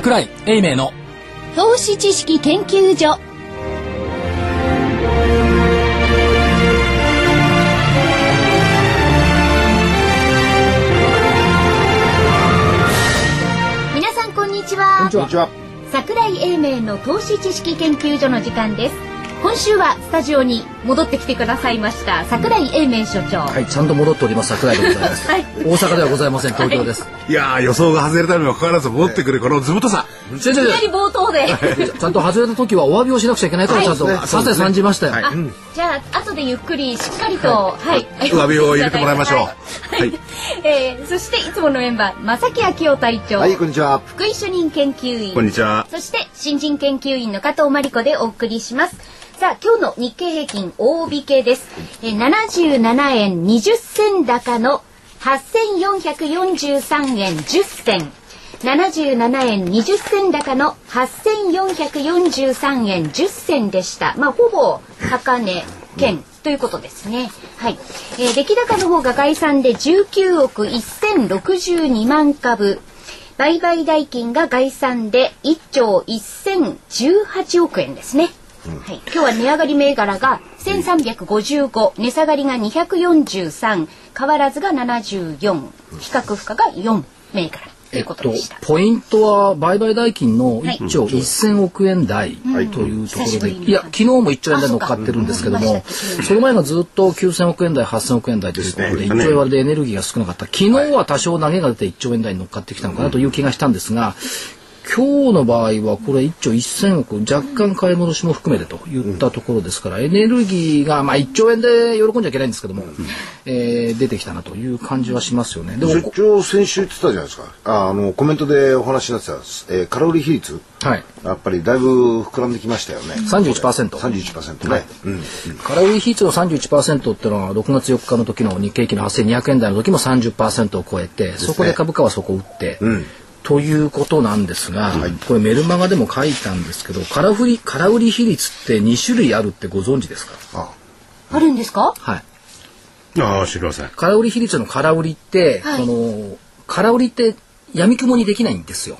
桜井英明の投資知識研究所。皆さんこんにちは。こんにちは。桜井英明の投資知識研究所の時間です今週はスタジオに戻ってきてくださいました桜井英明所長。はい、ちゃんと戻っております桜井でございます。はい。大阪ではございません、東京です。い。やー予想が外れたにもかかわらず戻ってくるこの図太さ。先生いきなり冒頭で。ちゃんと外れた時はお詫びをしなくちゃいけないから、はいちゃんとさせ参じましたよ。あ、じゃあ後でゆっくりしっかりとはい、詫びを入れてもらいましょう。はい、はい。えーそしていつものメンバー正木昭夫隊長、はい、こんにちは。福井主任研究員。こんにちは。そして新人研究員の加藤真理子でお送りします。さあ今日の日経平均大引けです。えー77円20銭高の8443円10銭。77円20銭高の8443円10銭でした。まあほぼ高値圏ということですね。はい。えー出来高の方が概算で19億1062万株。売買代金が概算で1兆1018億円ですね。はい、今日は値上がり銘柄が1355、値下がりが243、変わらずが74、比較負荷が4銘柄ということでした。ポイントは売買代金のはい。1兆1000億円台というところで、いや昨日も1兆円台乗っかってるんですけどもその前がずっと9000億円台8000億円台ということで1兆円割れでエネルギーが少なかった。昨日は多少投げが出て1兆円台に乗っかってきたのかなという気がしたんですが今日の場合はこれ1兆1000億若干買い戻しも含めてといったところですからエネルギーがまあ1兆円で喜んじゃいけないんですけども、えー出てきたなという感じはしますよね。でも出張先週言ってたじゃないですか。ああの、コメントでお話になってた、えーカロリー比率。はいやっぱりだいぶ膨らんできましたよね。31%。31%ね。うん。カロリー比率の31%っていうのは6月4日の時の日経平均の8200円台の時も30%を超えて、そこで株価はそこを打って、ということなんですが、これメルマガでも書いたんですけど、空売り、空売り比率って2種類あるってご存知ですか？ああるんですか？はい。ああ、知りません。空売り比率の空売りって、はいその、空売りって闇雲にできないんですよ。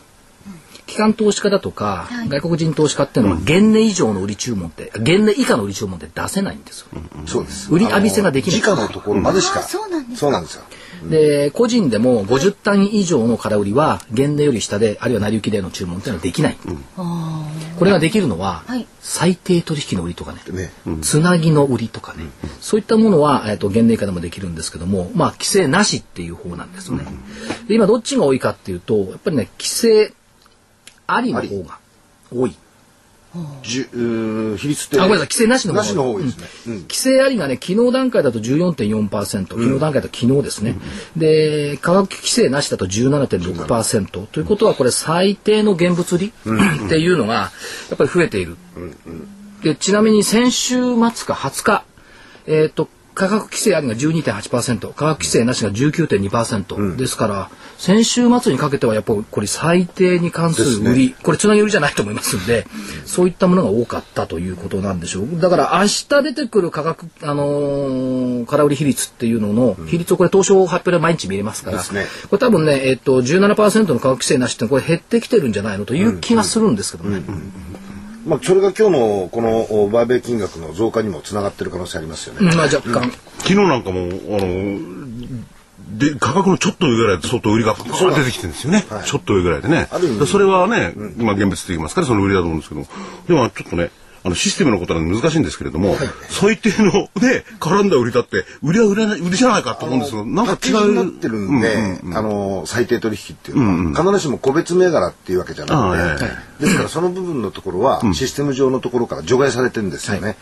機関投資家だとか、はい外国人投資家っていうのは、現値以上の売り注文って、現値以下の売り注文って出せないんですよ。そうです。売り浴びせができない時価のところまでしか。うなんですかそうなんですよ。で個人でも50単位以上の空売りは現値より下であるいは成り行きでの注文っていうのはできない、これができるのは、はい。最低取引の売りとかね、ね。つなぎの売りとかね、そういったものは、えー、と現値以下でもできるんですけどもまあ規制なしっていう方なんですよね、で今どっちが多いかっていうとやっぱりね規制ありの方が多いじゅ比率って。あごめんなさい規制なしの方がなしのですね。うん。規制ありがね、昨日段階だと14.4%、昨日段階だと昨日ですね。で、価格規制なしだと17.6%。ということは、これ最低の現物売りっていうのが、やっぱり増えている。で、ちなみに先週末か20日、えっ、と、価格規制ありが12.8%、価格規制なしが19.2%、ですから、先週末にかけてはやっぱりこれ最低に関する売り、これつなぎ売りじゃないと思いますんで、そういったものが多かったということなんでしょう。だから明日出てくる価格、あのー空売り比率っていうのの比率をこれ当初発表で毎日見れますから、ですね。これ多分ね、えっ、と、17%の価格規制なしってこれ減ってきてるんじゃないのという気がするんですけどね。まあ、それが今日のこの売買金額の増加にもつながってる可能性ありますよね。まあ若干。昨日なんかも、あの、で、価格のちょっと上ぐらいで相当売りが出てきてるんですよね。ちょっと上ぐらいでね。それはね、まあ現物的ますからその売りだと思うんですけど、でもちょっとね、あのシステムのことなんで難しいんですけれども、最低のね、絡んだ売りだって、売りは売れない、売りじゃないかと思うんですけど、なんか違う。なってるんで、あの最低取引っていうのは、必ずしも個別銘柄っていうわけじゃなくて、ああえですからその部分のところは、システム上のところから除外されてるんですよね。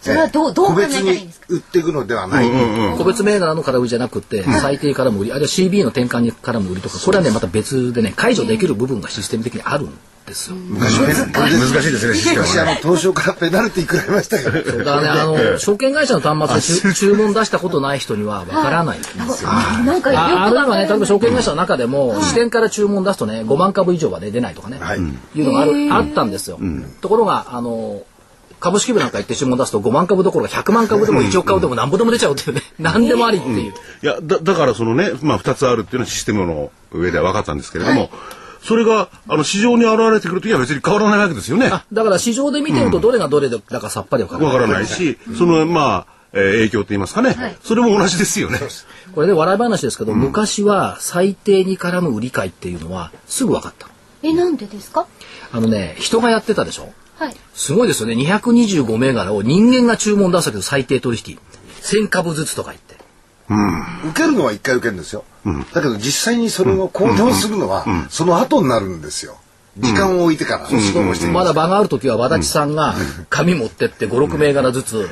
それはどうどう個考え別にたらいいんですか？売っていくのではない。個別銘柄の空売りじゃなくて、最低からも売り、あるいは CB の転換にからも売りとか、これはね、また別でね、解除できる部分がシステム的にあるんですよ。昔難しい。ですね。しかしあの東証からペナルティー食らいましたからね、あの、証券会社の端末で注注文出したことない人にはわからないんですよ。なんかよくああるいはね、例えば証券券会社の中でも、支店から注文出すとね、5万株以上はね、出ないとかね、はい。いうのがある、あったんですよ。ところが、あの、株式部なんか行って注文出すと5万株どころか100万株でも1億株でも何ぼでも出ちゃうっていうね、何でもありっていう。いやだだからそのね、まあ、2つあるっていうのはシステムの上では分かったんですけれども、それが、あの、市場に現れてくるときは別に変わらないわけですよね。あだから市場で見てるとどれがどれだかさっぱりわからない。わからないし、その、まあ、えー影響と言いますかね。それも同じですよね。これね、笑い話ですけど、昔は最低に絡む売り買いっていうのはすぐ分かった。え、なんでですか？あのね、人がやってたでしょ？はい。すごいですよね。225銘柄を人間が注文出したけど最低取引。1000株ずつとか言って。受けるのは一回受けるんですよ。だけど実際にそれを行動するのは、その後になるんですよ。時間を置いてから、そうもして。まだ場がある時は和田地さんが紙持ってって5、6銘柄ずつ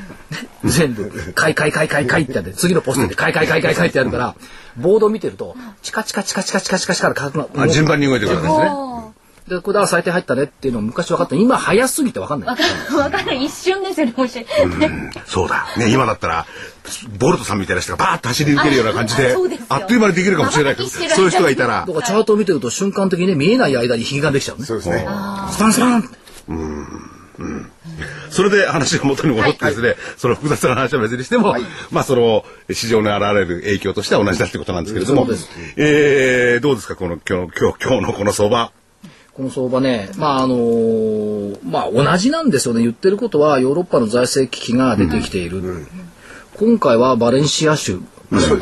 全部買い買い買い買い買いってやって次のポストで買い買い買い買い買いってやるからボード見てるとチカチカチカチカチカチカチカから価格があ順番に動いてくるわけですね。おでこれだから最低入ったねっていうのも昔分かった。今早すぎて分かんない。わかる、わかる、一瞬ですよね、もし。そうだ。ね、今だったら、ボルトさんみたいな人がバーッと走り抜けるような感じであっという間にできるかもしれないけど、そういう人がいたら。だ、からチャートを見てると瞬間的にね見えない間に引きができちゃうね。そうですね。スパンスパン。ってそれで話が元に戻ってですね、その複雑な話は別にしても、まあその市場に現れる影響としては同じだってことなんですけれども。えー、どうですか、この今日、今日、今日のこの相場。この相場ね、まああのーまあ同じなんですよね。言ってることはヨーロッパの財政危機が出てきている。今回はバレンシア州。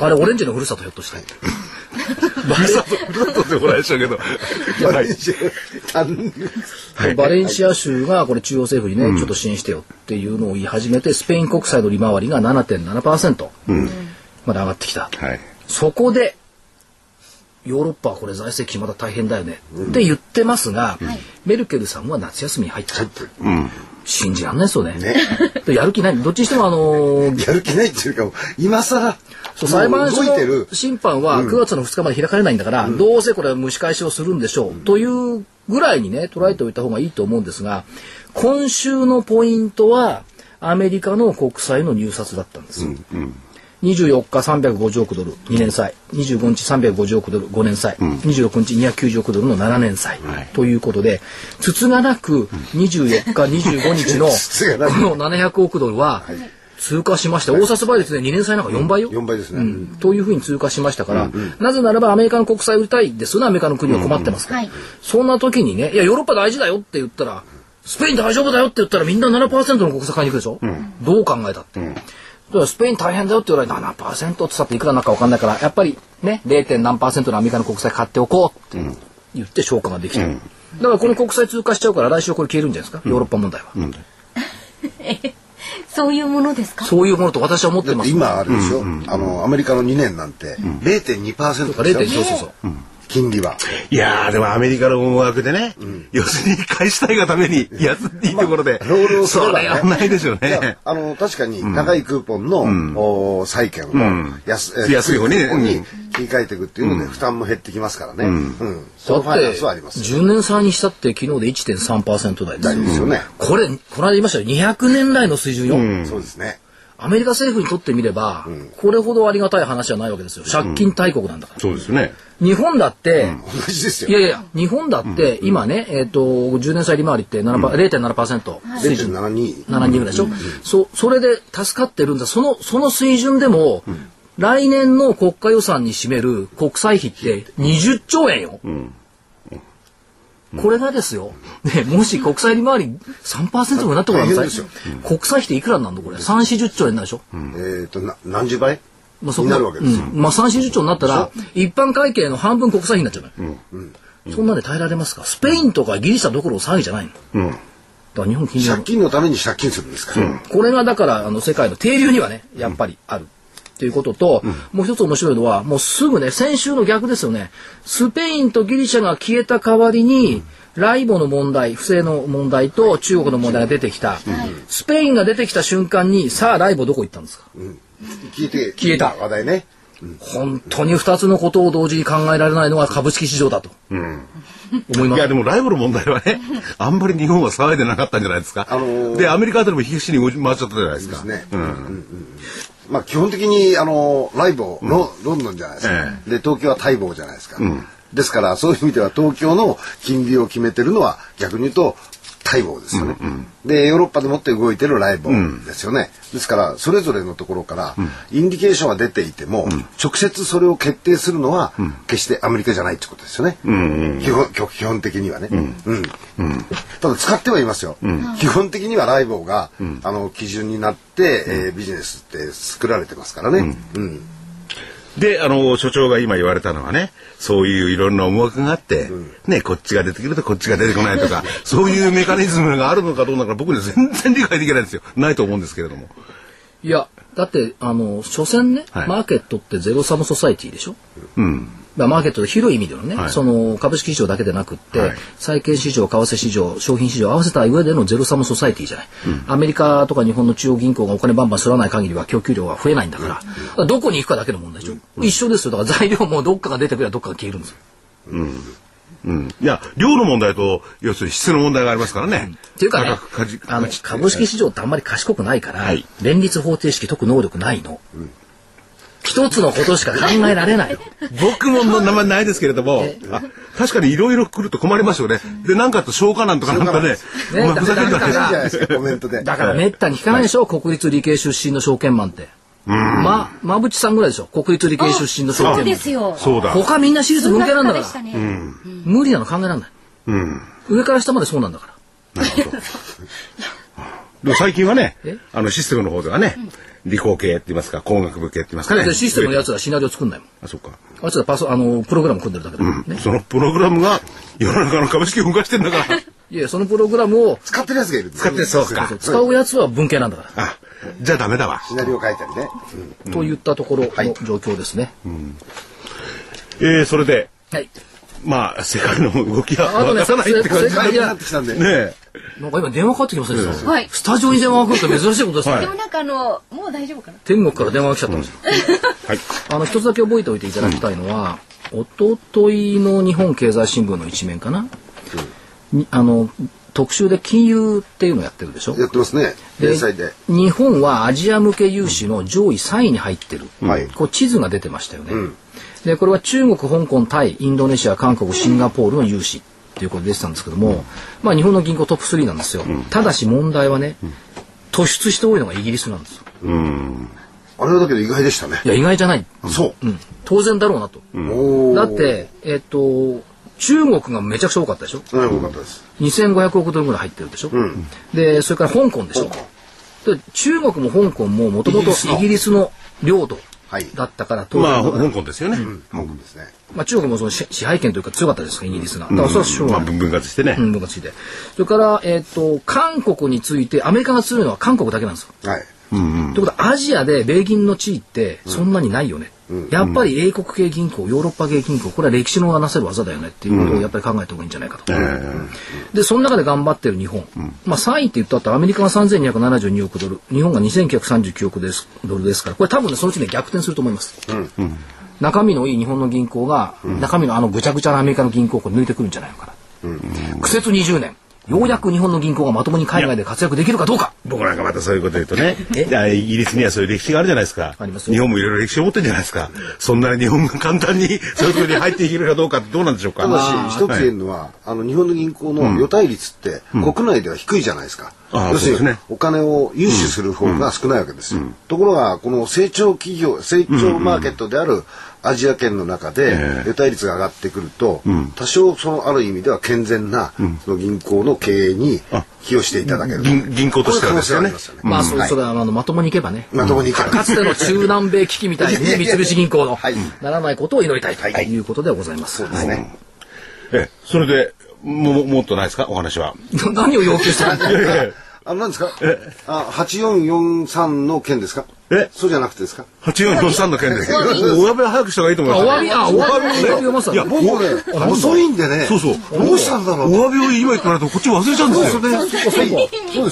あれオレンジのふるさとひょっとして。バ レふるさと、ふるさとってもらいましたけど。はいバレンシア州がこれ中央政府にね、ちょっと支援してよっていうのを言い始めて、スペイン国債の利回りが7.7%まで上がってきた。はい。そこで、ヨーロッパはこれ財政危機まだ大変だよねって言ってますが、メルケルさんは夏休みに入った。信じらんないですよね。でやる気ない。どっちにしてもあのー やる気ないっていうか、今更、そう裁判所の。審判は9月の2日まで開かれないんだから、どうせこれは蒸し返しをするんでしょう、というぐらいにね捉えておいた方がいいと思うんですが今週のポイントはアメリカの国債の入札だったんです。24日350億ドル2年債。25日350億ドル5年債、26日290億ドルの7年債、ということでつつがなく24日25日の この700億ドルは通過しました。大札倍率で2年債なんか4倍よ、4倍ですね。うん。というふうに通過しましたから、なぜならばアメリカの国債売りたいです。よねアメリカの国は困ってますから、はいそんな時にねいやヨーロッパ大事だよって言ったらスペイン大丈夫だよって言ったらみんな7%の国債買いに行くでしょ、どう考えたって、スペイン大変だよって言われて7%って言ったっていくらになるか分かんないからやっぱりね 0. 何パーセントのアメリカの国債買っておこうって言って消化ができた、だからこの国債通過しちゃうから来週これ消えるんじゃないですか、ヨーロッパ問題は、そういうものですか？そういうものと私は思ってます。今あるでしょ、あの、アメリカの2年なんて0.2%ですよ0.2そうそうそう金利は。いやー、でもアメリカの思惑でね、要するに返したいがために安いいところで、ロールをすればねそれやんないでしょうね。あの確かに高いクーポンの、お債券を安,、えー安い方にに切り替えていくっていうので負担も減ってきますからね。うんそのファイナンスはありますよ。10年債にしたって昨日で1.3%台です大事ですよね。これ、この間言いましたよ。200年来の水準よ。そうですね。アメリカ政府にとってみれば、これほどありがたい話じゃないわけですよ。借金大国なんだから。そうですね。日本だって、同じですよ。いやいや、日本だって今ね、えっ、と、10年債利回りって7パ、0.7%水準。0.72。72ぐらいでしょ、そそれで助かってるんだ。そのその水準でも、来年の国家予算に占める国債費って20兆円よ、これがですよ、ね、もし国債利回り3%になったことなん大変でですすよ国債費っていくらになるのこれ？3、40兆円になるでしょ、えっとな何十倍？まあ、そになるわけですよ。うん。まあ、3、40兆になったら一般会計の半分国債費になっちゃうのよ、そんなんで耐えられますか？スペインとかギリシャどころの騒ぎじゃないの、だから日本金借金のために借金するんですから。これがだからあの世界の底流にはねやっぱりある。ということと、もう一つ面白いのはもうすぐね先週の逆ですよね。スペインとギリシャが消えた代わりに、ライボの問題不正の問題と中国の問題が出てきた、スペインが出てきた瞬間にさあライボどこ行ったんですか、聞いて、消えた。話題ね。本当に2つのことを同時に考えられないのが株式市場だと、思います？いや、でもライブの問題はね、あんまり日本は騒いでなかったんじゃないですか。あのーで、アメリカあたりも東に回っちゃったじゃないですか。ですね。うん。まあ基本的にあのライボロロンドンじゃないですか。えで東京は待望じゃないですか。ですからそういう意味では東京の金利を決めてるのは逆に言うと待望ですよね。で、ヨーロッパでもって動いてるライバルですよね。ですから、それぞれのところから、インディケーションは出ていても、直接それを決定するのは、決してアメリカじゃないってことですよね。基本基本的にはね。うん。ただ使ってはいますよ。基本的にはライボが、あの、基準になって、えービジネスって作られてますからね。うんで、あの、所長が今言われたのはね、そういういろんな思惑があって、ね、こっちが出てくるとこっちが出てこないとか、そういうメカニズムがあるのかどうなのか僕には全然理解できないんですよ。ないと思うんですけれども。いや、だって、あの、所詮ね、はいマーケットってゼロサムソサイティでしょ？うん。まあマーケットで広い意味でのね、はい。その株式市場だけでなくって、はい。債券市場、為替市場、商品市場合わせた上でのゼロサムソサイティじゃない、アメリカとか日本の中央銀行がお金バンバンすらない限りは供給量が増えないんだから、だからどこに行くかだけの問題でしょ、一緒ですよ。だから材料もどっかが出てくればどっかが消えるんですよ。うん。いや、量の問題と、要するに質の問題がありますからね。っていうかねあの株式市場ってあんまり賢くないから、はい。連立方程式解く能力ないの。一つのことしか考えられないの。僕もの名前ないですけれども、あ確かにいろいろ来ると困りますよね。で、なんかあと消化なんとかなんかね、お前ふざけるだからいいじゃないですか、コメントで。だからめったに聞かないでしょ、国立理系出身の証券マンって。ま、馬淵さんぐらいでしょ、国立理系出身の証そう券マン。ですよ。そうだ。他みんな私立文系なんだから。無理なの考えられない。うん。上から下までそうなんだから。でも最近はねえ、あのシステムの方ではね、理工系って言いますか、工学部系って言いますかね。でシステムのやつはシナリオ作んないもん。あ、そっか。あいつらパソ、あの、プログラム組んでるだけだからね。そのプログラムが世の中の株式を動かしてんだから。いや、そのプログラムを使ってるやつがいる使ってるそうか使うやつは文系なんだから。あ、じゃあダメだわ。シナリオ書いたりね。といったところの状況ですね。えー、それで、はい。まあ、世界の動きはあとねわからないって感じ世界で。になってきたんで。ねえ。なんか今電話かかってきませんでした、はいスタジオに電話が来るって珍しいことですね。はいでもなんかあの、もう大丈夫かな？天国から電話が来ちゃったんですよ。はい。あの、一つだけ覚えておいていただきたいのは、一昨日の日本経済新聞の一面かな？にあの、特集で金融っていうのをやってるでしょ？やってますね。で。日本はアジア向け融資の上位3位に入ってる。はいこう地図が出てましたよね。で、これは中国、香港、タイ、インドネシア、韓国、シンガポールの融資っていうことで出てたんですけども、まあ日本の銀行トップ3なんですよ。ただし問題はね、突出して多いのがイギリスなんですよ。あれはだけど意外でしたねい。や、意外じゃない。そう。うん。当然だろうなと。だっ、て、えっと、中国がめちゃくちゃ多かったでしょ？うん、よかったです。2500億ドルぐらい入ってるでしょ、でそれから香港でしょ？で中国も香港ももともとイギリスの領土はいだったから当まあ、然香港ですよね。香港ですね。まあ、中国もその支支配権というか強かったですからイギリスがだからそれはしょうまあ、がない、分割してね。うん、分割して。それから、えっと韓国についてアメリカが強いのは韓国だけなんですよ。はい。ということはアジアで米銀の地位ってそんなにないよね、やっぱり英国系銀行ヨーロッパ系銀行これは歴史のなせる技だよねっていうことをやっぱり考えた方がいいんじゃないかと、でその中で頑張ってる日本、まあ3位って言ったってアメリカが3272億ドル日本が2939億ですドルですからこれ多分ねそのうちね逆転すると思います、中身のいい日本の銀行が、中身のあのぐちゃぐちゃなアメリカの銀行を抜いてくるんじゃないのかな、苦節20年ようやく日本の銀行がまともに海外で活躍できるかどうか。僕なんかまたそういうこと言うとね、イギリスにはそういう歴史があるじゃないですか。ありますよ。日本もいろいろ歴史を持ってるじゃないですか。そんなに日本が簡単にそういうところに入っていけるかどうかってどうなんでしょうか。ただし一つ言えるのは、あの、日本の銀行の予対率って、国内では低いじゃないですか。ああ要するに、そうですね。お金を融資する方が少ないわけですよ。ところが、この成長企業、成長マーケットであるアジア圏の中でえ、え。予待率が上がってくると、多少、その、ある意味では健全な、その銀行の経営に寄与していただける。銀銀行としてはですよね。ますよね。まあ、それはあのまともにいけばね。まともにいけば。かつての中南米危機みたいにね、三菱銀行のはい。ならないことを祈りたいとい。うことでございます。そうですね。ええ、それで、も、もっとないですか？お話は。何を要求してるんですかあ、何ですか？あ、8443の件ですか？え。そうじゃなくてですか？8443の件 です。お詫びは早くした方がいいと思います。あお詫びあお詫びいや、僕遅いんでね。そうそう。どうしたんだろうお詫びを今言ってもらうとこっち忘れちゃうんですよ。みん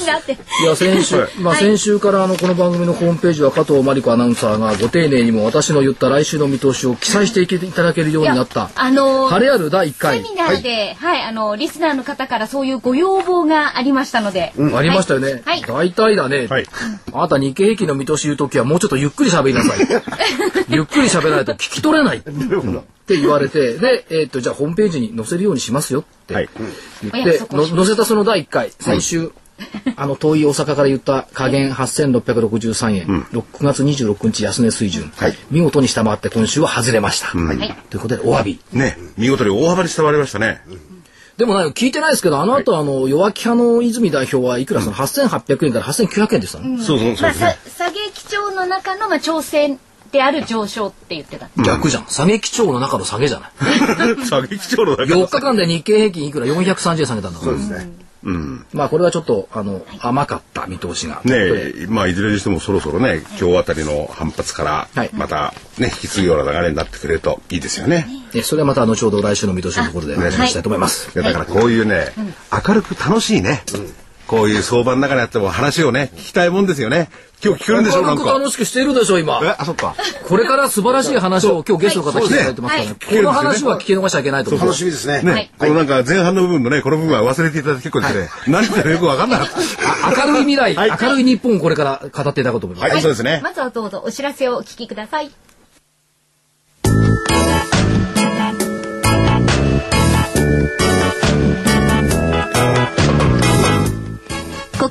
なって。いや、先週、まあ先週からあの、この番組のホームページは加藤真理子アナウンサーがご丁寧にも私の言った来週の見通しを記載していけいただけるようになった。あのー晴れある第1セ回。ミナーで、はい、あの、リスナーの方からそういうご要望がありましたので。ありましたよね。はい。大体だね。はいあなた日経平均の見通し言うときはもうちょっとゆっくり喋りなさい。ゆっくり喋らないと聞き取れない。って言われて、で、えっ、と、じゃあホームページに載せるようにしますよってはい言って、お約束をしの載せたその第1回、最終、あの、遠い大阪から言った下限8663円、6月26日安値水準、はい見事に下回って今週は外れました。はいということで、お詫び。ね、見事に大幅に下回りましたね。でもね、聞いてないですけど、あの後、あの、弱気派の泉代表はいくらその8800円から8900円でしたね。そうそうそうですね。調の中のまあ調整である上昇って言ってた。逆じゃん。下げ基調の中の下げじゃない？下げ基調のだけ4日間で日経平均いくら？430円下げたんだから。そうですね。まあこれはちょっと、あの、甘かった見通しが。ねえ、まあいずれにしてもそろそろね、今日あたりの反発からはい、またね、引き継ぐような流れになってくれるといいですよね。えそれはまた後ほど来週の見通しのところでお話ししたいと思います。いやだからこういうね、明るく楽しいね、こういう相場の中にあっても話をね、聞きたいもんですよね。今日聞けるんでしょう、なんか。楽しくしているでしょ、今。え、あ、そっか。これから素晴らしい話を今日ゲストの方来ていただいてますからね。この話は聞き逃しちゃいけないと思う。楽しみですね。ね、このなんか前半の部分のね、この部分は忘れていただいて結構ですね、何言ってるかよくわかんなかった。あ明るい未来、はい明るい日本をこれから語っていただこうと思います。はい、そうですね。まずはどうぞお知らせをお聞きください。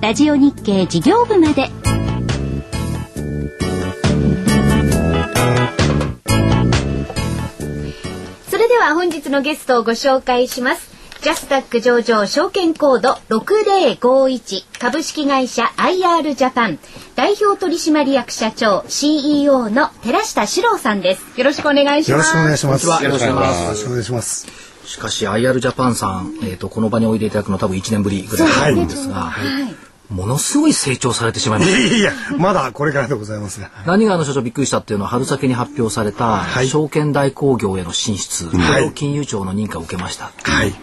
ラジオ日経事業部まで。それでは本日のゲストをご紹介します。ジャスタック上場証券コード6051株式会社 IR ジャパン。代表取締役社長 CEO の寺下史郎さんです。よろしくお願いします。よろしくお願いします。よろしくお願いします。しくお願いします。しかし IR ジャパンさん、えっ、と、この場においでいただくの多分1年ぶりぐらいだと思うんですが、はいものすごい成長されてしまいました。いやいや、まだこれからでございますが。何があの所長びっくりしたっていうのは春先に発表されたはい証券代行業への進出、こはいれを金融庁の認可を受けました。はい。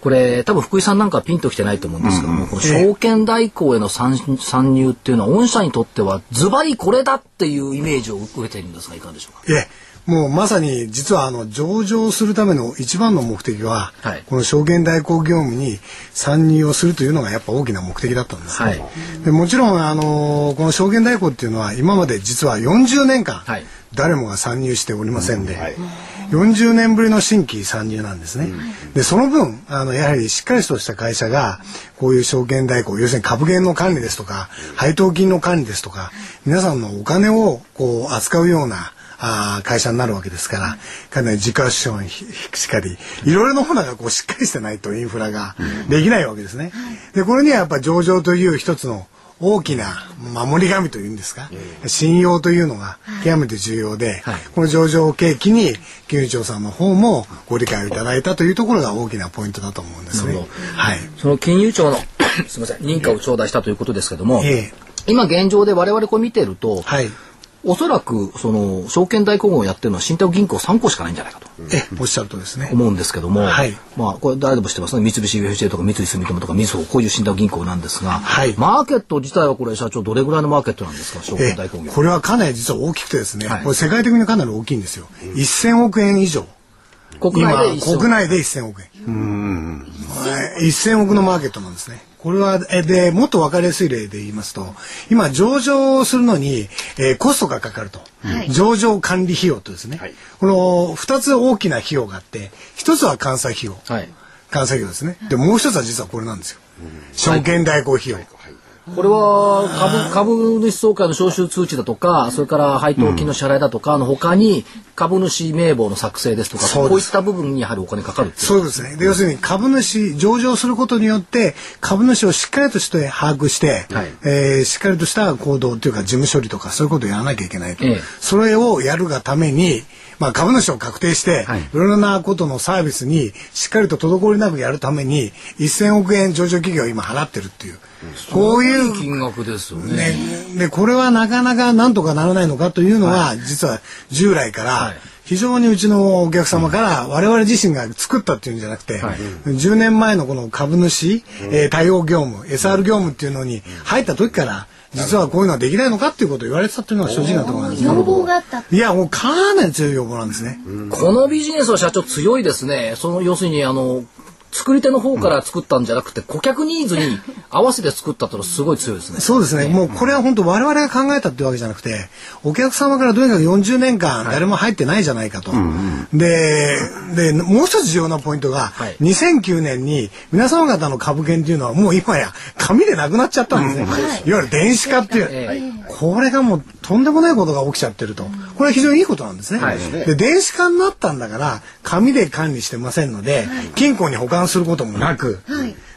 これ多分福井さんなんかはピンときてないと思うんですけども、この証券代行への参参入っていうのは御社にとってはズバリこれだっていうイメージを受けているんですがいかがでしょうか？ええ、もうまさに実はあの上場するための一番の目的は、はい。この証券代行業務に参入をするというのがやっぱ大きな目的だったんです、はい。でもちろんあのこの証券代行っていうのは今まで実は40年間、はい。誰もが参入しておりませんで、40年ぶりの新規参入なんですね。でその分あのやはりしっかりとした会社がこういう証券代行要するに株券の管理ですとか配当金の管理ですとか皆さんのお金をこう扱うようなあー会社になるわけですから、かなり自家資本しかり、いろいろなものがこうしっかりしてないとインフラができないわけですね。で、これにはやっぱ上場という一つの大きな守り神というんですか、信用というのが極めて重要で、はいこの上場を契機に金融庁さんの方もご理解をいただいたというところが大きなポイントだと思うんですね。はい。その金融庁の すみません認可を頂戴したということですけども、ええ今現状で我々これ見てると、はい。おそらくその証券代行業をやってるのは信託銀行3個しかないんじゃないかとええ、おっしゃるとですね。思うんですけども、はい。まあこれ誰でも知ってますね。三菱 UFJ とか三井住友とかみずほこういう信託銀行なんですが、はい。マーケット自体はこれ社長どれぐらいのマーケットなんですか証え券代行業これはかなり実は大きくてですね、はい。これ世界的にかなり大きいんですよ。1000億円以上。国内で今、国内で1000億円。はい1000億のマーケットなんですね。これは、えで、もっと分かりやすい例で言いますと、今、上場するのに、えーコストがかかると。上場管理費用とですね。この2つ大きな費用があって、1つは監査費用。はい。監査費用ですね。で、もう1つは実はこれなんですよ。証券代行費用。これは株、株主総会の招集通知だとか、それから配当金の支払いだとかの他に、株主名簿の作成ですとか、そうですこういった部分にやはりお金かかるそうですね。で、要するに株主、上場することによって、株主をしっかりとして把握して、はいえーしっかりとした行動というか事務処理とかそういうことをやらなきゃいけないと。ええそれをやるがために、まあ株主を確定して、はい。い、ろいろなことのサービスにしっかりと滞りなくやるために、1000億円上場企業を今払ってるっていう。こういう金額ですよね。ね、でこれはなかなかなんとかならないのかというのは、実は従来からはい。非常にうちのお客様から我々自身が作ったっていうんじゃなくて、はい。10年前のこの株主、えー対応業務 SR 業務っていうのに入った時から実はこういうのはできないのかっていうことを言われてたっていうのが正直なところなんですね。要望があった。いやもうかなり強い要望なんですね。このビジネスは社長強いですね。その要するにあの作り手の方から作ったんじゃなくて、顧客ニーズに合わせて作ったってのはすごい強いですね。そうですね。もうこれは本当我々が考えたってわけじゃなくて、お客様からとにかく40年間誰も入ってないじゃないかと。で、で、もう一つ重要なポイントが、はい2009年に皆様方の株券っていうのはもう今や紙でなくなっちゃったんですね。い、わゆる電子化っていう。えこれがもうとんでもないことが起きちゃってると。これは非常にいいことなんですね。はいで、電子化になったんだから、紙で管理してませんので、金庫に保管することもなく、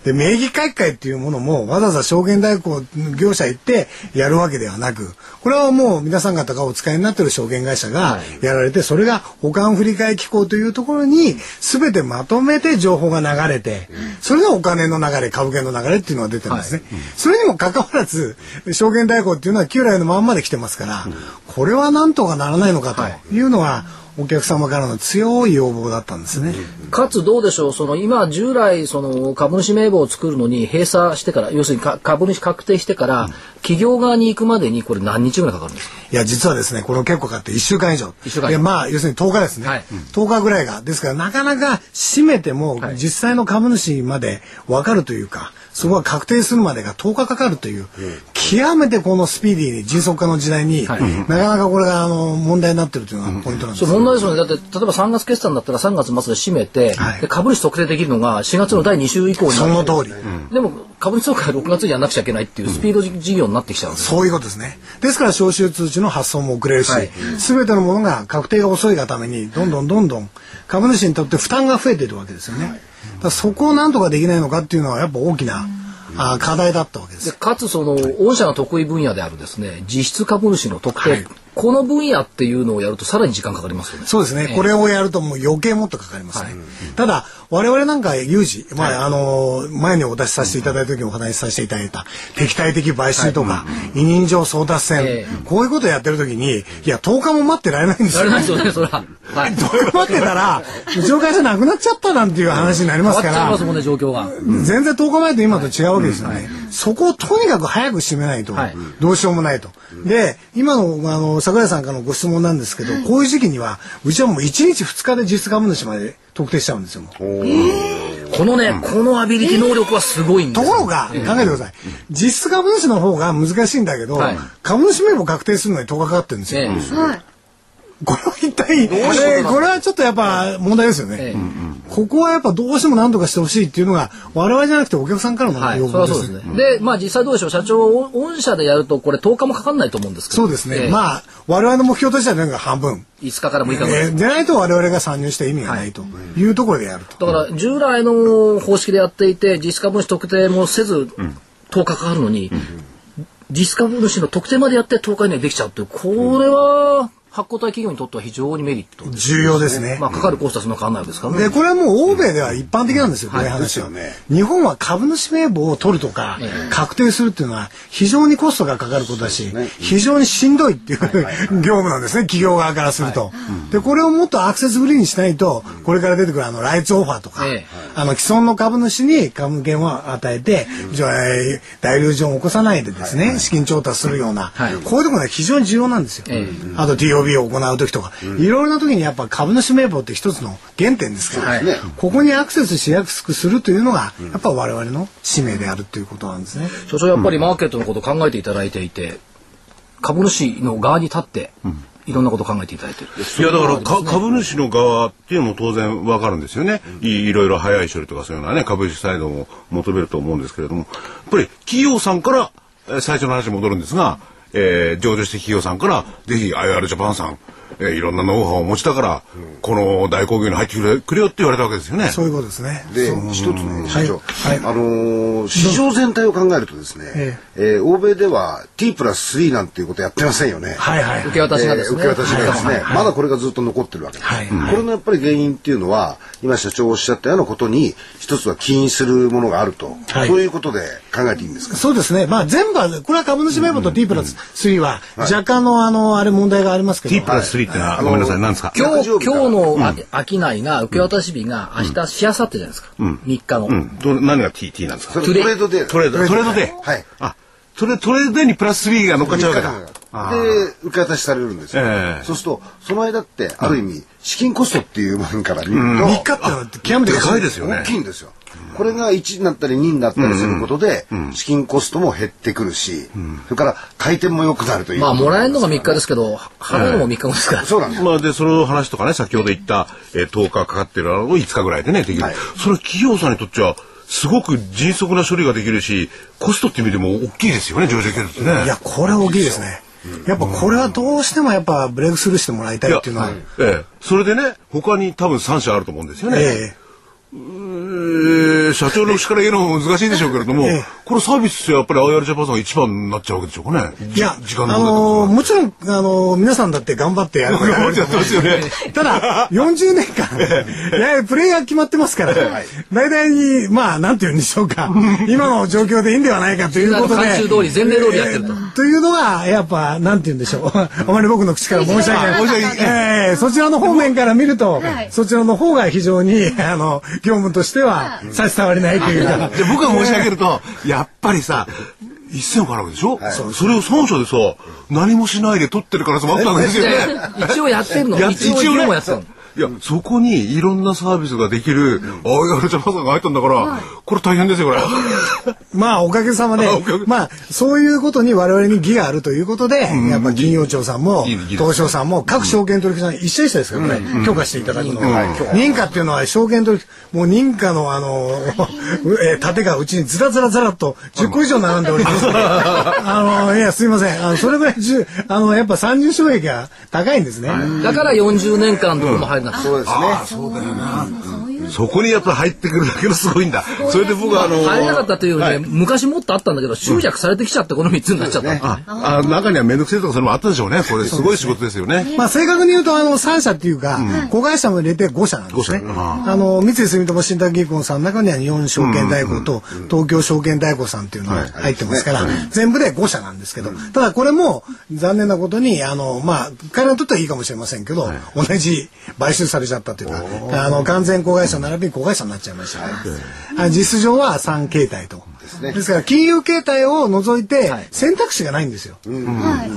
で、名義書き換えっていうものも、わざわざ証券代行業者行ってやるわけではなく、これはもう皆さん方がお使いになっている証券会社がやられて、それが保管振替機構というところに、全てまとめて情報が流れて、それがお金の流れ、株券の流れっていうのが出てるんですね。それにもかかわらず、証券代行っていうのは旧来のまんまで来てますから、これはなんとかならないのかというのは、お客様からの強い要望だったんですね。かつどうでしょう、その今従来その株主名簿を作るのに閉鎖してから、要するにか株主確定してから、企業側に行くまでにこれ何日ぐらいかかるんですか？いや、実はですね、これ結構かかって1週間以上。一週間いや、まあ、要するに10日ですね。はい10日ぐらいが。ですから、なかなか閉めても、はい実際の株主まで分かるというか、そこが確定するまでが10日かかるという、極めてこのスピーディーに迅速化の時代に、はいなかなかこれがあの問題になってるというのがポイントなんです。そう問題ですよね。だって、例えば3月決算だったら3月末で閉めて、はいで株主特定できるのが4月の第2週以降になその通り。でも、株主総会6月にやんなくちゃいけないっていうスピード事業になってきちゃうんですよ。そういうことですね。ですから、招集通知の発送も遅れるしはい、すべ、てのものが確定が遅いがために、どんどんどんどん株主にとって負担が増えているわけですよね。そこをなんとかできないのかっていうのは、やっぱ大きな、あー課題だったわけです。で。かつその御社の得意分野であるですね実質株主の特定、はいこの分野っていうのをやるとさらに時間かかりますよね。そうですね。これをやるともう余計もっとかかりますね。ただ、我々なんか有事、まあ、あの、前にお出しさせていただいた時にお話しさせていただいた、敵対的買収とか、委任状争奪戦、ええこういうことをやってる時に、いや、10日も待ってられないんですよ。やれないですよね、それは。はい。待ってたら、うちの会社なくなっちゃったなんていう話になりますから変わっちゃいま、すもんね、状況が。全然10日前と今と違うわけですよね。そこをとにかく早く締めないとはい、どうしようもないと。で、今の、あの、桜井さんからのご質問なんですけど、こういう時期には、うちはもう1日2日で実質株主まで特定しちゃうんですよ。このね、このアビリティ能力はすごいんですよところが、考えてください。実質株主の方が難しいんだけどはい、株主名簿確定するのに10日かかってるんですよ。ええはい。これは一体、これこれはちょっとやっぱ問題ですよええね。ここはやっぱどうしても何とかしてほしいっていうのが、我々じゃなくてお客さんからのはい、要望ですね。そうですね。で、まあ実際どうでしょう、社長、お御社でやるとこれ10日もかかんないと思うんですけど。そうですね。ええまあ、我々の目標としてはなんか半分。5日から6日ぐらい。えーでないと我々が参入して意味がないというところでやると。だから従来の方式でやっていて実質株主特定もせず10日かかるのに、実質株主の特定までやって10日以内にできちゃうっていうこれは発行体企業にとっては非常にメリットです、重要ですね。ま。あ、かかるコストはそんな変わらないわけですからね。で、これはもう欧米では一般的なんですよ、こうい。う話は。日本は株主名簿を取るとか、確定するっていうのは非常にコストがかかることだし、非常にしんどいっていう業務なんですね、企業側からすると。で、これをもっとアクセスフリーにしないと、これから出てくるあの、ライツオファーとかええ、あの、既存の株主に株券を与えて、じゃあ、えー大流上を起こさないでですね、資金調達するような、はい。こういうところが非常に重要なんですよ。ええ。あと TOB びを行う時とか、いろいろな時にやっぱ株主名簿って一つの原点ですから、はいここにアクセスしやすくするというのが、やっぱ我々の使命であるということなんですね。所長やっぱりマーケットのことを考えていただいていて、株主の側に立って、いろんなことを考えていただいてる。いやだからか株主の側っていうのも当然わかるんですよね、いいろいろ早い処理とかそういうのはね株主サイドも求めると思うんですけれどもやっぱり企業さんからえー最初の話に戻るんですが、えー上場して企業さんからぜひ IR ジャパンさん、えーいろんなノウハウをお持ちだから、この大工業に入ってくれくれよって言われたわけですよね。そういうことですね。で一つね社長、はい。あのー市場全体を考えるとですね、ええ。ー欧米では T プラス3なんていうことやってませんよね。はいはい。受け渡しがですね。えー受け渡しがですね、まだこれがずっと残ってるわけです、はい。これのやっぱり原因っていうのは今社長おっしゃったようなことに一つは起因するものがあると、はい。そういうことで考えていいんですか？そうですね。まあ全部は、これは株主名簿と T プラス3は、若干のあの、あれ問題がありますけど。T プラス3ってのは、ごめんなさい何ですか？今日、今日のあ商いが受け渡し日が明日しあさってじゃないですか。3日の。うん、ど何が T, T なんですか？トレード。で。トレード。トレードで、はい。あトレトレードにプラス3が乗っかっちゃうわけだ。で受け渡しされるんですよ、ええ。そうするとその間ってある意味資金コストっていう面から見ると、3日って極めてでかいですよね。大きいんですよ。これが1になったり2になったりすることで、資金コストも減ってくるし、それから回転も良くなるという。まあ、もらえるのが3日ですけど、払うのも3日後ですから。そうなんです。まあでその話とかね先ほど言った、えー、10日かかってるのを5日ぐらいでねできる、はい。それ企業さんにとってはすごく迅速な処理ができるしコストっていう意味でも大きいですよね上場企業ってね。いや、これは大きいですね。やっぱこれはどうしてもやっぱブレイクスルーしてもらいたいっていうのは。ええ、それでね他に多分3社あると思うんですよね、ええー社長の口から言うのも難しいでしょうけれども、ええ。これサービスってやっぱり IR ジャパンさんが一番になっちゃうわけでしょうかね。えいや、時間あの問題とかのーもちろん、あのー皆さんだって頑張ってやる頑張ってやってますよね。ただ、40年間、いやプレイヤー決まってますから、大体、まあ、なんていうんでしょうか、今の状況でいいんではないかということで。慣習通り前例通りやってると。えーというのが、やっぱ、なんて言うんでしょう。あまり僕の口から申し訳ない。申し訳ない。えーそちらの方面から見ると、はい。そちらの方が非常に、あの、業務としては差し障りないというか。で僕が申し上げると、やっぱりさ1000億あるわけでしょ、それを3社でさ何もしないで取ってるからもあったわけですよね一応やってるの？や一応業務をやってたの？いや、そこにいろんなサービスができる、ああ、やジャパンさんが入ったんだから、これ大変ですよ、これ。まあ、おかげさまでまあ、そういうことに我々に義があるということで、やっぱ金融庁さんも東証さんも、各証券取引所さん一緒一緒ですからね、許可していただくのは。認可っていうのは証券取引、もう認可のあの、えー盾がうちにずらずらずらっと10個以上並んでおります。あの、いや、すいません。あの、それぐらいあの、やっぱ参入障壁が高いんですね。だから40年間どこも入そうですね。そうだよな。そこにやっぱ入ってくるだけのすごいんだ。それで僕はあの、入れなかったというよりね、昔もっとあったんだけど、集約されてきちゃってこの3つになっちゃった。あ、あ中には面倒くせえとかそれもあったでしょうね。これすごい仕事ですよね。まあ正確に言うとあの3社っていうか、子会社も入れて5社なんですね。あの三井住友信託銀行さんの中には日本証券大行と東京証券大行さんっていうのが入ってますから、全部で5社なんですけど、ただこれも残念なことにあのまあ彼らにとってはいいかもしれませんけど、同じ買収されちゃったというか、あの完全子会社並びに子会社になっちゃいましたね。あ実質上は3形態と。ですから金融形態を除いて選択肢がないんですよ。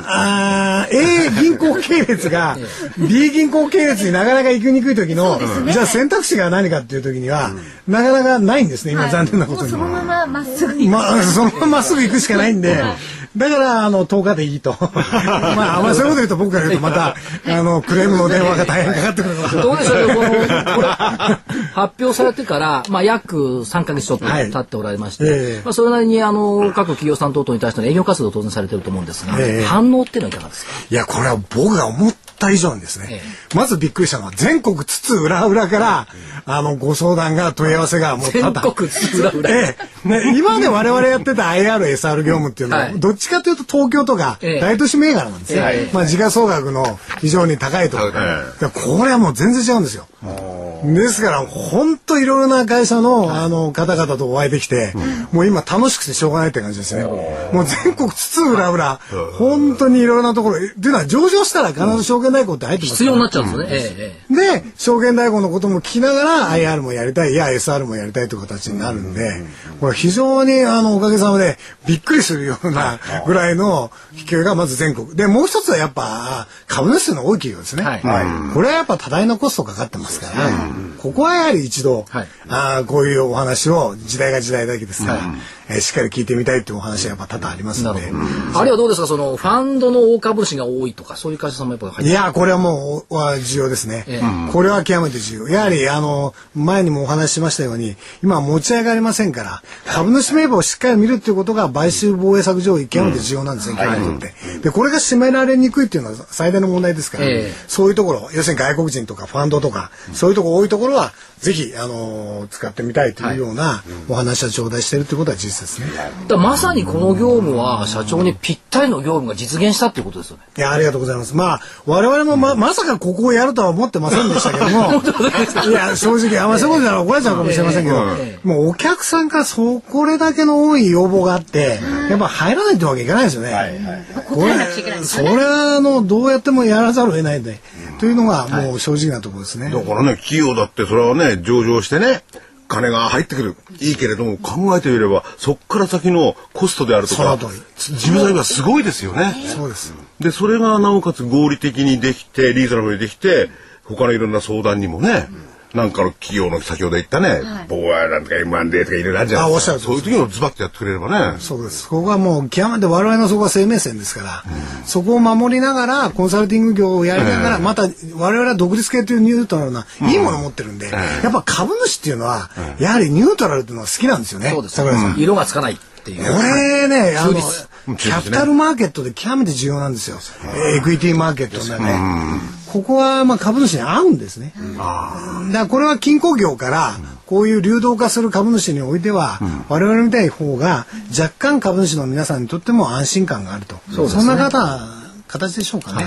あー A 銀行系列が B 銀行系列になかなか行きにくい時の、じゃあ選択肢が何かっていう時には、なかなかないんですね今残念なことに。そのまままっすぐ行く。まあ、そのまままっすぐ行くしかないんで、だから、あの、10日でいいと。まあ、あんまりそういうこと言うと僕から言うとまた、あの、クレームの電話が大変かかってくるかもしれない。どうでしょうこの発表されてから、まあ、約3か月ちょっとはい経っておられまして、ええまあ、それなりにあの各企業さん等々に対しての営業活動を当然されてると思うんですが、ええ反応っていうのはいかがですか？いや、これは僕が思った以上にですね、えまずびっくりしたのは、全国津々浦々から、あの、ご相談が、問い合わせが、もう多々全国津々浦々。ええ。ね、今まで我々やってた IR、SR 業務っていうのは、はい。どっちかというと東京とか、ええ。大都市銘柄なんですね。ええ。まあ、時価総額の非常に高いところ。えこれはもう全然違うんですよ。ですから、本当いろいろな会社の、あの、方々とお会いできて、もう今楽しくてしょうがないって感じですね。もう全国津々浦々、本当にいろいろなところ、っていうのは上場したら必ず証券代行って入ってます必要になっちゃうんですよね。で、証券代行のことも聞きながら IR もやりたい、いや SR もやりたいという形になるんで、これ非常にあの、おかげさまでびっくりするようなぐらいの勢いがまず全国。で、もう一つはやっぱ株主の多い企業ですね。はい。これはやっぱ多大なコストかかってますから、ここはやはり一度、はい。あーこういうお話を時代が時代だけですから、えーしっかり聞いてみたいっていうお話はやっぱ多々ありますので。あるいはどうですか？そのファンドの大株主が多いとかそういう会社さんもやっぱり入っていや、これはもう、は重要ですね。えこれは極めて重要。やはり、あの、前にもお話ししましたように、今持ち上がりませんから、株主名簿をしっかり見るっていうことが、買収防衛策上、極めて重要なんですね、企業にとって。で、これが締められにくいっていうのは最大の問題ですから、ええ。そういうところ、要するに外国人とかファンドとか、そういうところ多いところは、ぜひ、あの、使ってみたいというようなお話は頂戴しているということは事実ですね。だまさにこの業務は社長にぴったりの業務が実現したっていうことですよね。いや、ありがとうございます。まあ、我々もま、まさかここをやるとは思ってませんでしたけども、いや、正直、あんまそういうことなら怒られちゃうかもしれませんけど、もうお客さんからそう、これだけの多い要望があって、やっぱ入らないってわけいかないですよね。これ答えなくちゃいけないんですそれは、あの、どうやってもやらざるを得ないんで、というのがもう正直なところですね。だからね、企業だってそれはね、上場してね、金が入ってくる。いいけれども、考えてみれば、そっから先のコストであるとか事務材がすごいですよね。そうです。で、それがなおかつ合理的にできて、リーズナブルにできて、他のいろんな相談にもね、なんかの企業の先ほど言ったね、ボーアなんとか M&A とかいろいろあるじゃないですか。あおっしゃるそういう時のズバッとやってくれればね。そうです。ここはもう極めて我々のそこは生命線ですから、そこを守りながら、コンサルティング業をやりながら、また我々は独立系というニュートラルな、いいものを持ってるんで、やっぱ株主っていうのは、やはりニュートラルっていうのは好きなんですよね。そうです桜井さん。色がつかないっていう。これね、あの、キャピタルマーケットで極めて重要なんですよ。エクイティマーケットのね。ここはまあ株主に合うんですね。だからこれは金庫業からこういう流動化する株主においては、我々みたいな方が若干株主の皆さんにとっても安心感があると。そんな方、形でしょうかね。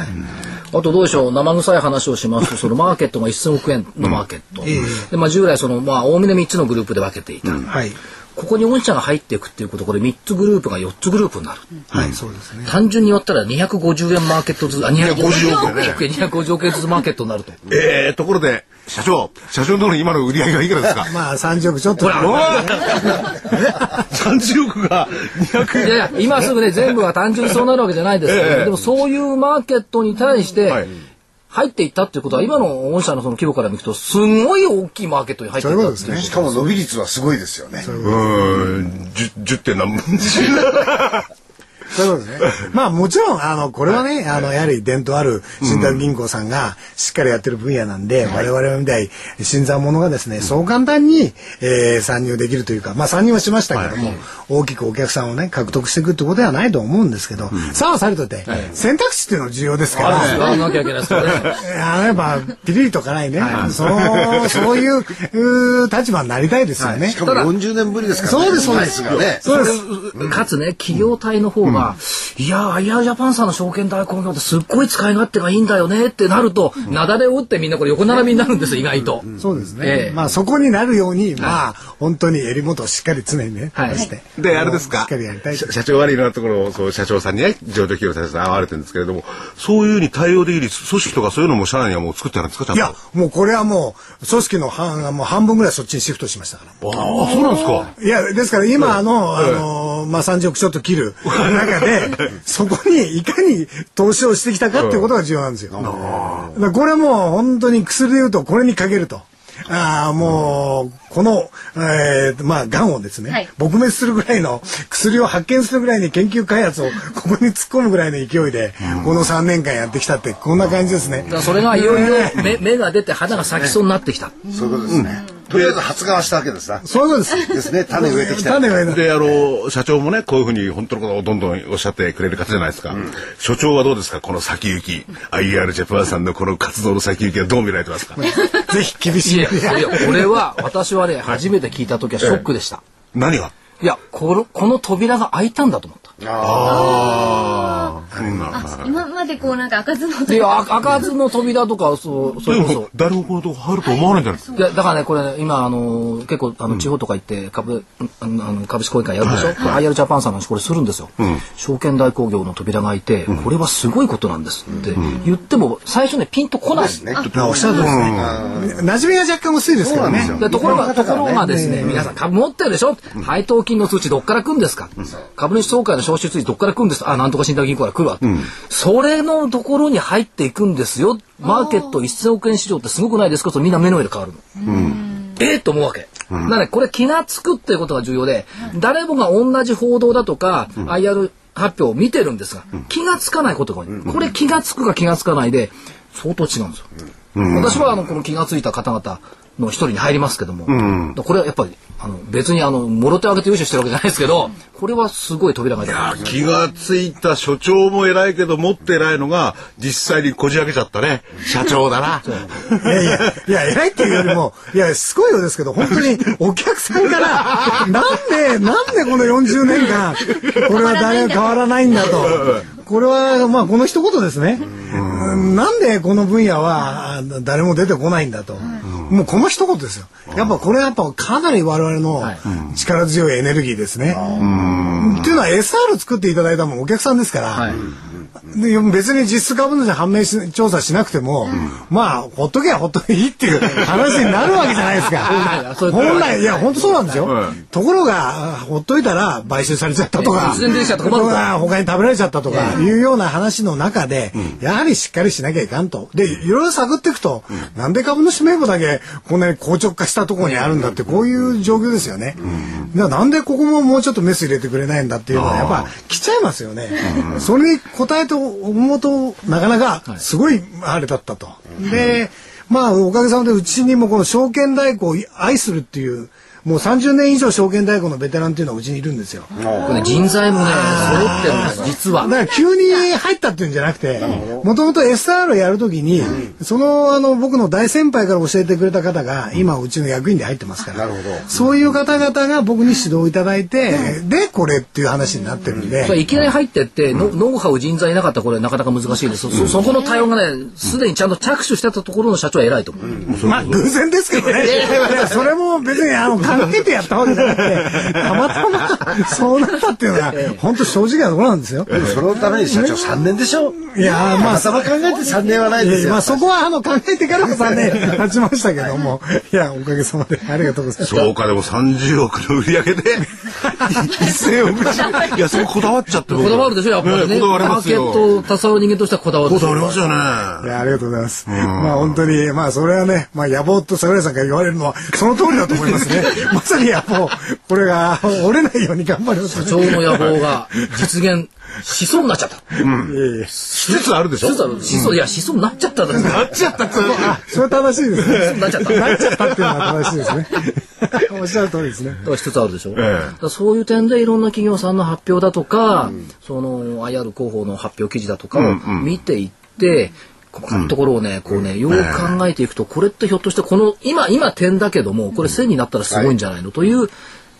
あとどうでしょう生臭い話をします。とそのマーケットが1000億円のマーケット、でまあ、従来そのまあおおむね3つのグループで分けていた、はい。ここに御社が入っていくっていうことこれ3つグループが4つグループになる、はい、そうですね。単純に言ったら250円マーケットずつあ250億円。ね250億円ずつマーケットになると。えー、ところで、社長、社長の今の売り上げはいくらですか？まあ30億ちょっと。おー30 億が200いやいや今すぐね全部は単純にそうなるわけじゃないですけど、ええ。でもそういうマーケットに対して、はい入っていったっていうことは今の御社のその規模から見るとすごい大きいマーケットに入っていったですしかも伸び率はすごいですよね。うーん、10, 10点何分そういうことですね。まあもちろん、あの、これはね、あの、やはり伝統ある信託銀行さんがしっかりやってる分野なんで、我々みたい新参者がですね、そう簡単に、えー参入できるというか、まあ参入はしましたけども、大きくお客さんをね、獲得していくってことではないと思うんですけど、さあさりとて、選択肢っていうのは重要ですから、あの やっぱ、ピリリと辛いね、その、そういう立場になりたいですよね。しかも40年ぶりですからね。そうです、そうです。そうです。かつね、企業体の方が、いやー、アイアージャパンさんの証券代行業ってすっごい使い勝手がいいんだよねってなると、雪崩を打ってみんなこれ横並びになるんですよ、意外と。そうですね。ええまあそこになるように、まあ本当に襟元をしっかり常にね、はい出して。で、あれですか？しっかりやりたいと社社長悪いなところを、そう、社長さんにね、上場企業さんに会われてるんですけれども、そういうふうに対応できる組織とかそういうのも社内にはもう作ってあるんですか。いや、もうこれはもう、組織の半もう半分ぐらいそっちにシフトしましたから。ああ、そうなんですか。いや、ですから今の、あの、まあ、30億ちょっと切る 中で、そこにいかに投資をしてきたかっていうことが重要なんですよ。だからこれはもう本当に薬で言うと、これにかけると。ああ、もう、この、えー、まあ、癌をですね、はい撲滅するぐらいの薬を発見するぐらいに研究開発をここに突っ込むぐらいの勢いで、この3年間やってきたって、こんな感じですねだ。からそれがいよいよ 芽芽が出て花が咲きそうになってきた。そういうことですね。とりあえず発芽はしたわけですな。そういうことです。ですね。種植えてきた。種植えた。で、あの、社長もね、こういうふうに本当のことをどんどんおっしゃってくれる方じゃないですか。所長はどうですか？この先行き。IR ジャパンさんのこの活動の先行きはどう見られてますか？ぜひ厳しい。いや、いや、これは、私はね、初めて聞いた時はショックでした。何が？いや、この、この扉が開いたんだと思った。ああ。あ今までこうなんか開かずので、あ開かずの扉とか、そう、そでれこそ。も。誰もこのとこ入ると思わないんじゃないですか。いやだからねこれね今あの結構あの地方とか行って株、あの株式公演会やるでしょ、IR ジャパンさんの話これするんですよ、証券代行業の扉が開いて、これはすごいことなんですって言っても最初ねピンとこない、ね。あおっしゃるとりですね。馴染みが若干薄いですからね。でところが、ところがですね、皆さん株持ってるでしょ、配当金の通知どっから来るんですか、株主総会の招集通知どっから来るんです？かあ、なんとか信託銀行から来るわ、それのところに入っていくんですよ。マーケット1000億円市場ってすごくないですか？とみんな目の上で変わるの。ええと思うわけ。だからねこれ気がつくっていうことが重要で、誰もが同じ報道だとか、IR 発表を見てるんですが、気がつかないことが多い。これ気がつくか気がつかないで、相当違うんですよ。私はあのこの気がついた方々の一人に入りますけども、これはやっぱりあの別にあのもろ手挙げて優勝してるわけじゃないですけど、これはすごい扉が開いた。気がついた所長も偉いけど持って偉いのが実際にこじ開けちゃったね。社長だな。いやいや、いや、偉いっていうよりも、いや、すごいようですけど、本当にお客さんから、なんで、なんでこの40年間、これは誰も変わらないんだと。これは、まあ、この一言ですね。なんでこの分野はあ誰も出てこないんだと。もうこの一言ですよ。やっぱこれやっぱかなり我々の力強いエネルギーですね。っていうのは SR 作っていただいたもんお客さんですから。で別に実質株主判明し調査しなくても、まあほっとけばほっとけばいいっていう話になるわけじゃないですか。本来いや本当そうなんですよ。ところがほっといたら買収されちゃったとか、他に食べられちゃったとかいうような話の中で、やはりしっかりしなきゃいかんと。でいろいろ探っていくと、なんで株主名簿だけこんなに硬直化したところにあるんだってこういう状況ですよね。だからなんでここももうちょっとメス入れてくれないんだっていうのはやっぱ来ちゃいますよね。それに答えと思うとなかなかすごいあれだったと。で、まあおかげさまでうちにもこの証券代行を愛するっていうもう30年以上証券代行のベテランっていうのはうちにいるんですよ。これね人材もね揃ってるんです実は。だ。から急に入ったっていうんじゃなくて、もともと SR をやるときに、そのあの僕の大先輩から教えてくれた方が今うちの役員で入ってますから、そういう方々が僕に指導いただいて、でこれっていう話になってるんで、それいきなり入ってって、ノノウハウ人材いなかったらこれなかなか難しいです。そそこの対応がね、すでにちゃんと着手してたところの社長は偉いと思う。まあ偶然ですけどね。それも別にあの考えてやったわけじゃなくて、たまたまそうなったっていうのは本当正直なところなんですよ。そのために社長3年でしょ？いやーまあ頭考えて3年はないですよ。まあそこはあの考えてからも3年経ちましたけども、いやおかげさまでありがとうございます。そうか、でも30億の売り上げで、1000億。いや、そここだわっちゃってこだわるでしょ、やっぱりね。こだわりマーケッますよ。トトを携わる人間としてはこだわるでしょこだわりますよね。いやありがとうございます。まあ本当にまあそれはね、まあ野望と桜井さんが言われるのはその通りだと思いますね。まさに野望、これが折れないように頑張りま。社長の野望が実現しそうになっちゃった。いえいえ施設あるでしょ？しそうしそういや、しそうになっちゃったんだよ。なっちゃったって。あ、それ正しいですね。なっちゃったなっちゃったっていうのは正しいですね。おっしゃる通りですね。だから一つあるでしょ、ええそういう点でいろんな企業さんの発表だとか、その IR 広報の発表記事だとかを見ていって、ここのところをね、こうね、よく考えていくと、これってひょっとしてこの、今、今点だけども、これ線になったらすごいんじゃないの？という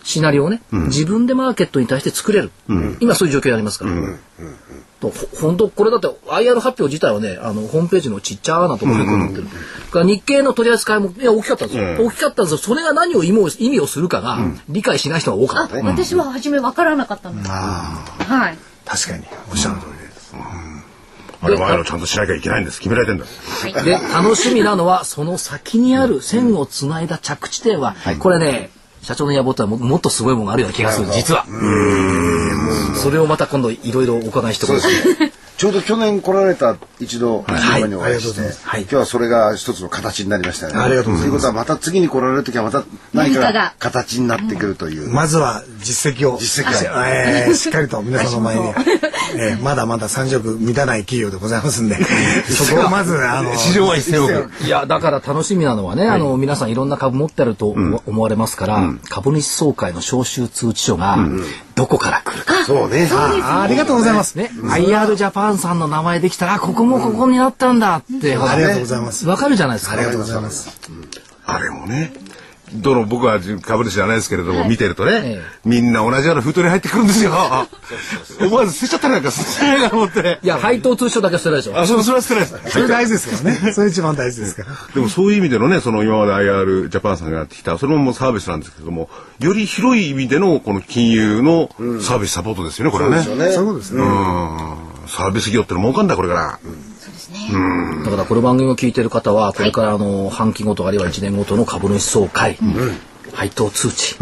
シナリオをね、自分でマーケットに対して作れる。今そういう状況にありますから。とほ本当これだって IR 発表自体はねあのホームページのちっちゃなところでこうなってる、から日経の取り扱いもいや大きかったんですよ、大きかったんですよ。それが何を意味を意味をするかが理解しない人が多かあった、ね。私は初め分からなかったんです。はい。確かに。おっしゃる通りです。あれ前のちゃんとしなきゃいけないんです。決められてんだ。で楽しみなのはその先にある線をつないだ着地点は、これね社長の野望とはももっとすごいものがあるような気がする実はそれをまた今度いろいろお伺いしてください。ちょうど去年来られた一度現場にお会いして、ありがとうござい今日はそれが一つの形になりましたね。ありがとうございます。ということはまた次に来られる時はまた何か形になってくるという。まずは実績を。実績を。えー しっかりと皆さんの前に、えーまだまだ30億満たない企業でございますんで。そこをまずあの市場は1000億。いやだから楽しみなのはね、あの皆さんいろんな株持ってると思思われますから、株主総会の招集通知書がどこから来るか、そうね。あありがとうございます、ね、IR ジャパンさんの名前できたらここもここになったんだって、ありがとうございますわかるじゃないですか。ありがとうございます。あれもね、どの僕は株主じゃないですけれども、見てるとね、ええみんな同じような封筒に入ってくるんですよ。思わず捨てちゃったりなんか捨てないかと思って。いや、配当通帳だけは捨てないでしょ。あ、そそれは捨てないです。それ大事ですからね。それ一番大事ですから。でもそういう意味でのね、その今まで IR ジャパンさんがやってきた、それももうサービスなんですけれども、より広い意味でのこの金融のサービスサポートですよね、これはね。そうですよねそうですね。うんサービス業っての儲かんだ、これから。だからこの番組を聞いてる方は、これからあの、半期ごとあるいは1年ごとの株主総会、配当通知、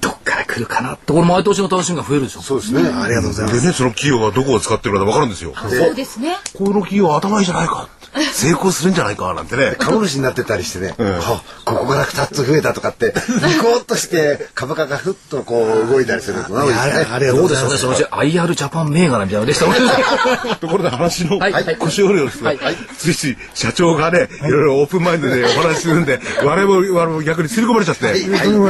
どっから来るかな？って、これ毎年の楽しみが増えるでしょ。そうですね。ありがとうございます。でね、その企業がどこを使ってるかで分かるんですよ。そうですね。この企業は頭いいじゃないか。成功するんじゃないか、なんてね。株主になってたりしてね、はここから2つ増えたとかって、ニコッとして株価がふっとこう動いたりするのが多いですね。あれどうでしょう？ね。そのうち IR ジャパン銘柄みたいなのでした。ところで話のはいはい腰折るですね、はいはいついつい社長がね、いろいろオープンマインドでお話しするんで、我々も我々も逆に刷り込まれちゃって、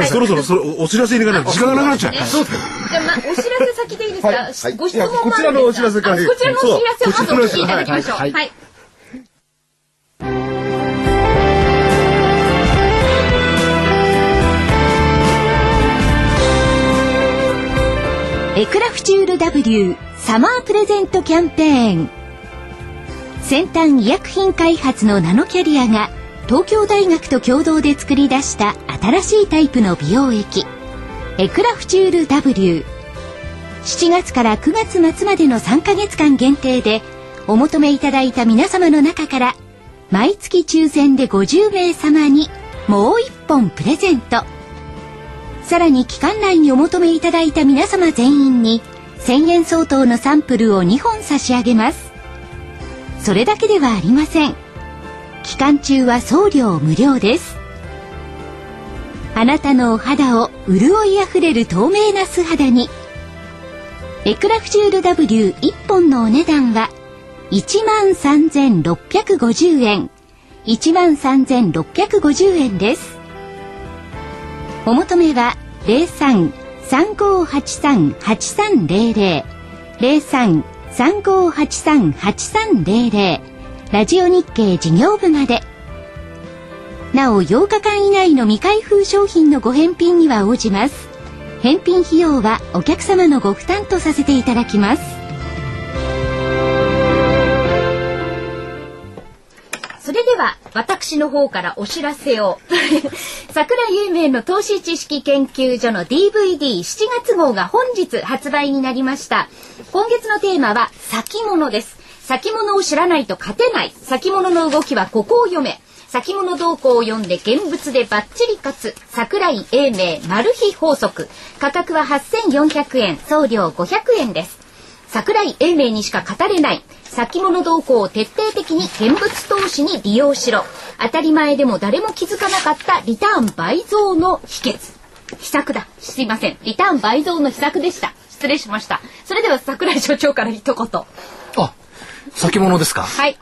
そろそろそれお知らせに行かないと時間がなくなっちゃう。そうじゃあ、まあ、お知らせ先でいいですか、はいご質問こちらのお知らせからあこちらのお知らせをまずお聞きいただきましょう。はいはい。エクラフチュール W サマープレゼントキャンペーン。先端医薬品開発のナノキャリアが東京大学と共同で作り出した新しいタイプの美容液エクラフチュール W 7月から9月末までの3ヶ月間限定でお求めいただいた皆様の中から毎月抽選で50名様にもう1本プレゼント。さらに期間内にお求めいただいた皆様全員に1000円相当のサンプルを2本差し上げます。それだけではありません。期間中は送料無料です。あなたのお肌を潤いあふれる透明な素肌にエクラフチュール W1 本のお値段は13,650円。13,650円です。お求めは03-3583-8300 03-3583-8300ラジオ日経事業部まで。なお8日間以内の未開封商品のご返品には応じます。返品費用はお客様のご負担とさせていただきます。では私の方からお知らせを。桜井英明の投資知識研究所の DVD7 月号が本日発売になりました。今月のテーマは先物です。先物を知らないと勝てない。先物の動きはここを読め。先物動向を読んで現物でバッチリ勝つ。桜井英明マル秘法則。価格は8400円。送料500円です。桜井英明にしか語れない先物動向を徹底的に現物投資に利用しろ。当たり前でも誰も気づかなかったリターン倍増の秘訣。秘策だ。すいません。リターン倍増の秘策でした。失礼しました。それでは桜井所長から一言。あ、先物ですか？はい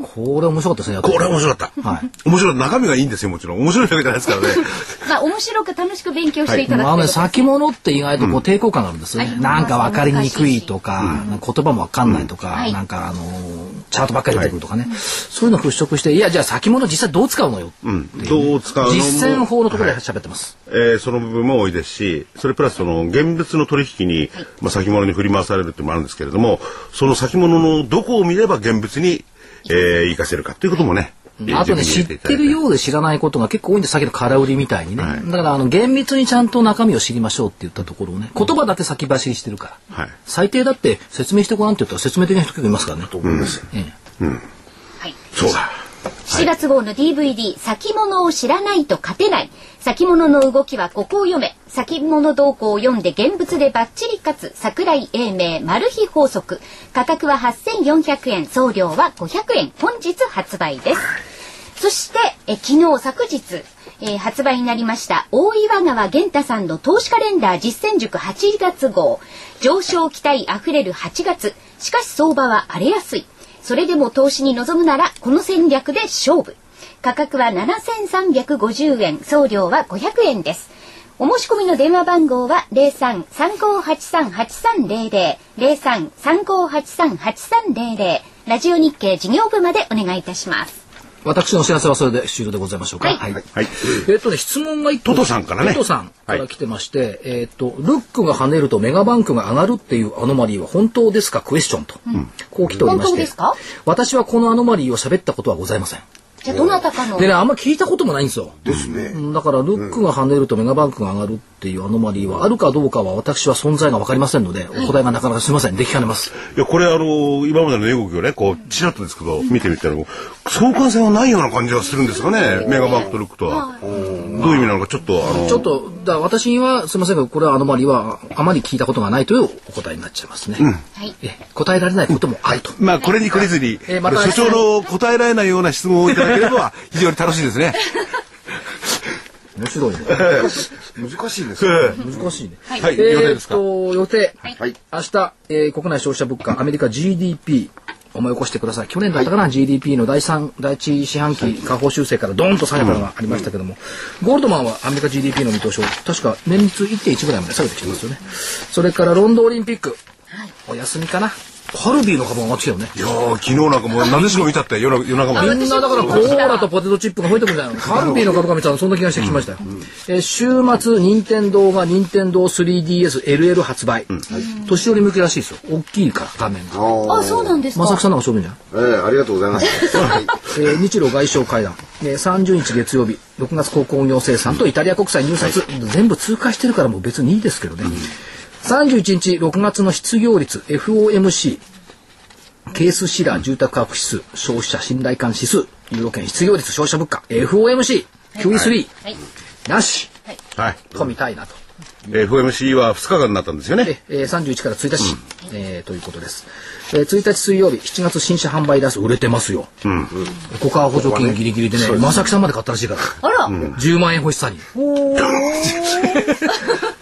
これ面白かったですね。これ面白かった。はい。面白い。中身がいいんですよ、もちろん。面白いわけじゃないですからね。まあ面白く楽しく勉強していただくまあね、ということです先物って意外とこう抵抗感があるんですよね。はいなんか分かりにくいとか、なんか言葉も分かんないとか、はいなんかあのーチャートばっかり出てくるとかね、そういうのを払拭して、いや、じゃあ先物実際どう使うのよ。うん。どう使うの？も実践法のところで喋ってます。えーその部分も多いですし、それプラスその現物の取引に、まあ、先物に振り回されるっていうのもあるんですけれども、その先物のどこを見れば現物に、えー、活かせるかっていうこともね。あとね、知ってるようで知らないことが結構多いんで、さっきの空売りみたいにね。だから、あの、厳密にちゃんと中身を知りましょうって言ったところをね、言葉だけ先走りしてるから。はい。最低だって説明してごらんって言ったら説明的な人結構いますからね。と思います。ええはいそうだ。7月号の DVD、先物を知らないと勝てない。先物の動きはここを読め。先物動向を読んで現物でバッチリ勝つ。桜井英明マル秘法則。価格は8400円。送料は500円。本日発売です。そして、え昨日、昨日、えー発売になりました、大岩川源太さんの投資カレンダー実践塾8月号。上昇期待あふれる8月。しかし相場は荒れやすい。それでも投資に臨むなら、この戦略で勝負。価格は7350円、送料は500円です。お申し込みの電話番号は03-3583-8300、03-3583-8300、ラジオ日経事業部までお願いいたします。私のお知らせはそれで終了でございましょうか。はいはい。えっとね、質問が一個。トトさんからねトトさんから来てまして、えっと、ルックが跳ねるとメガバンクが上がるっていうアノマリーは本当ですか？クエスチョンと。こう来ておりまして。本当ですか？私はこのアノマリーを喋ったことはございません。じゃあどなたかのでね、あんま聞いたこともないんですよ。ですね。うんだから、ルックが跳ねるとメガバンクが上がるっていうアノマリーはあるかどうかは私は存在がわかりませんので、お答えがなかなかすみません。できかねます。いや、これあの、今までの値動きをね、こう、ちらっとですけど、見てみたら、相関性はないような感じがするんですかね、メガバンクとルックとは。どういう意味なのか、ちょっと、あの、ちょっと、だ私にはすみませんが、これはアノマリーはあまり聞いたことがないというお答えになっちゃいますね。はいえ答えられないこともあると。まあ、これに懲りずに、えーまた所長の答えられないような質問をいただければ、非常に楽しいですね。面白いね。難しいんですよ。難しいね。はいはい、え予定ですか？ーっと、予定。はい。明日、えー国内消費者物価、アメリカ GDP、思い起こしてください。去年だったかな、GDP の第3、第1四半期下方修正からドーンと下げたのがありましたけども、ゴールドマンはアメリカ GDP の見通しを確か年率1.1ぐらいまで下げてきてますよね。それからロンドンオリンピック、お休みかな？カルビーの株が上がってきたよね。いやー、昨日なんかもう、なでしこ見たって、夜夜中まで。みんなだからコーラとポテトチップが増えてくるんじゃないのカルビーの株価見たらそんな気がしてきましたよ。えー週末、任天堂が任天堂 3DSLL 発売。年寄り向けらしいですよ。大きいから、画面が。あそうなんですかまさきさんなんか勝負じゃん。ええありがとうございます。はい。えー日露外相会談、えー30日月曜日、6月鉱工業生産とイタリア国債入札、全部通過してるからもう別にいいですけどね。31日、6月の失業率、FOMC、ケースシラー住宅価格指数、消費者信頼感指数、ユーロ圏失業率、消費者物価、FOMC、QE3、はい。なし。はい。と見たいなと。FMC は2日間になったんですよね。で、えー、31から1日、えーということです。えー、1日水曜日、7月新車販売台数売れてますよ。うん。コカ補助金ギリギリでね、まさきさんまで買ったらしいから。あら、10万円欲しさに。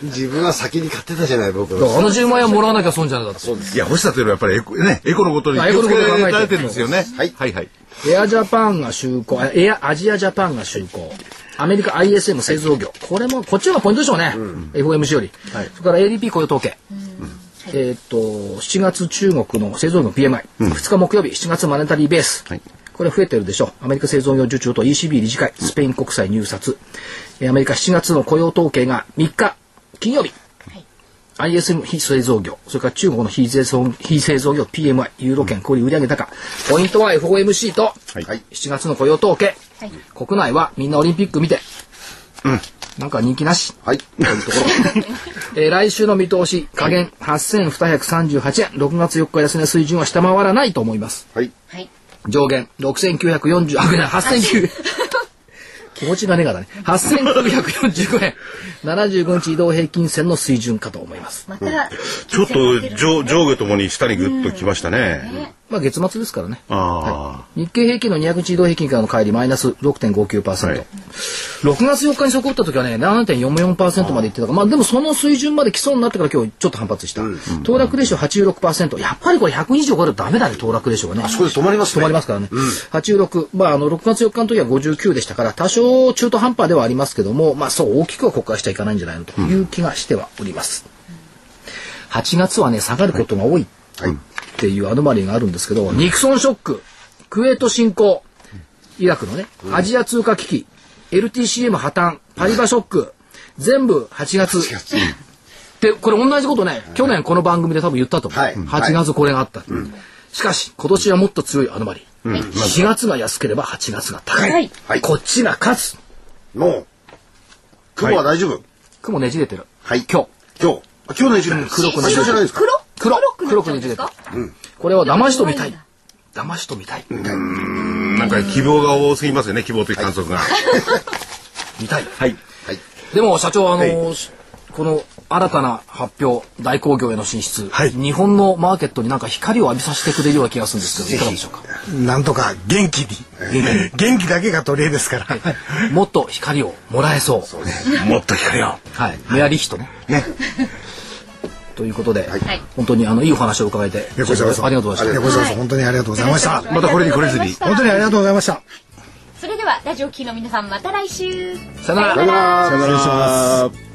自分は先に買ってたじゃない、僕。あの10万円もらわなきゃ損じゃないだって。いや、欲しさというのはやっぱりエコ、ね、エコのことにあエコのことを考えてられてるんですよね。はいはいはい。エアジャパンが就航、あエアアジアジャパンが就航。アメリカ ISM 製造業。これも、こっちの方がポイントでしょうね。FOMC より。それから ADP 雇用統計。えーっと、7月中国の製造業 PMI。2日木曜日、7月マネタリーベース。はいこれ増えてるでしょう。アメリカ製造業受注と ECB 理事会、スペイン国債入札。えーアメリカ7月の雇用統計が3日、金曜日。ISM 非製造業、それから中国の非製造非製造業 PMI、ユーロ圏小売売上高。ポイントは FOMC と、はいはい7月の雇用統計。はい国内はみんなオリンピック見て。なんか人気なし。はい。えー来週の見通し、下限8238円。6月4日安値水準は下回らないと思います。はい。はい上限6940、あ、ごめんなさい、8900。気持ちがねがだね。8945円。75日移動平均線の水準かと思います。またちょっと上上下ともに下にぐっときましたね。まあ月末ですからね。あ日経平均の200日移動平均からの帰りマイナス6.59%。はい6月4日にそこ打った時はね、7.44%までいってたから、まあでもその水準まで来そうになってから今日ちょっと反発した。騰落レーション86%。やっぱりこれ100以上超えるとダメだね、騰落レーションがね。そこで止まりますね。止まりますからね。86、まああの6月4日の時は59でしたから、多少中途半端ではありますけども、まあそう大きくは国会してはいかないんじゃないのという気がしてはおります。8月はね、下がることが多いっていうアノマリーがあるんですけど、ニクソンショック、クウェート侵攻、イラクのね、アジア通貨危機、LTCM 破綻、パリバショック、全部8月。で、これ同じことね、去年この番組で多分言ったと思う。はい8月これがあった。しかし、今年はもっと強いアノマリー。4月が安ければ8月が高い。はいはいこっちが勝つ。もう。雲は大丈夫。雲ねじれてる。はい。今日。今日。あ今日の一年黒く明日じゃないですか。黒黒黒黒くなっちゃうんこれは騙しと見たい。騙しと見たい。あ。なんか希望が多すぎますよね、希望という観測が。見たい。はい。はい。でも社長あのこの新たな発表大工業への進出、はい日本のマーケットになんか光を浴びさせてくれるような気がするんですけど いかがでしょうかなんとか元気に。元気だけが取り柄ですから。もっと光をもらえそうもっと光を。はいメアリヒトねね。ということで、い本当にあのいいお話を伺えてありがとうございましいやこちらこそ本当にありがとうございました。またこれにこれずに。本当にありがとうございました。それではラジオ機の皆さんまた来週たさよならさよなら。失礼します。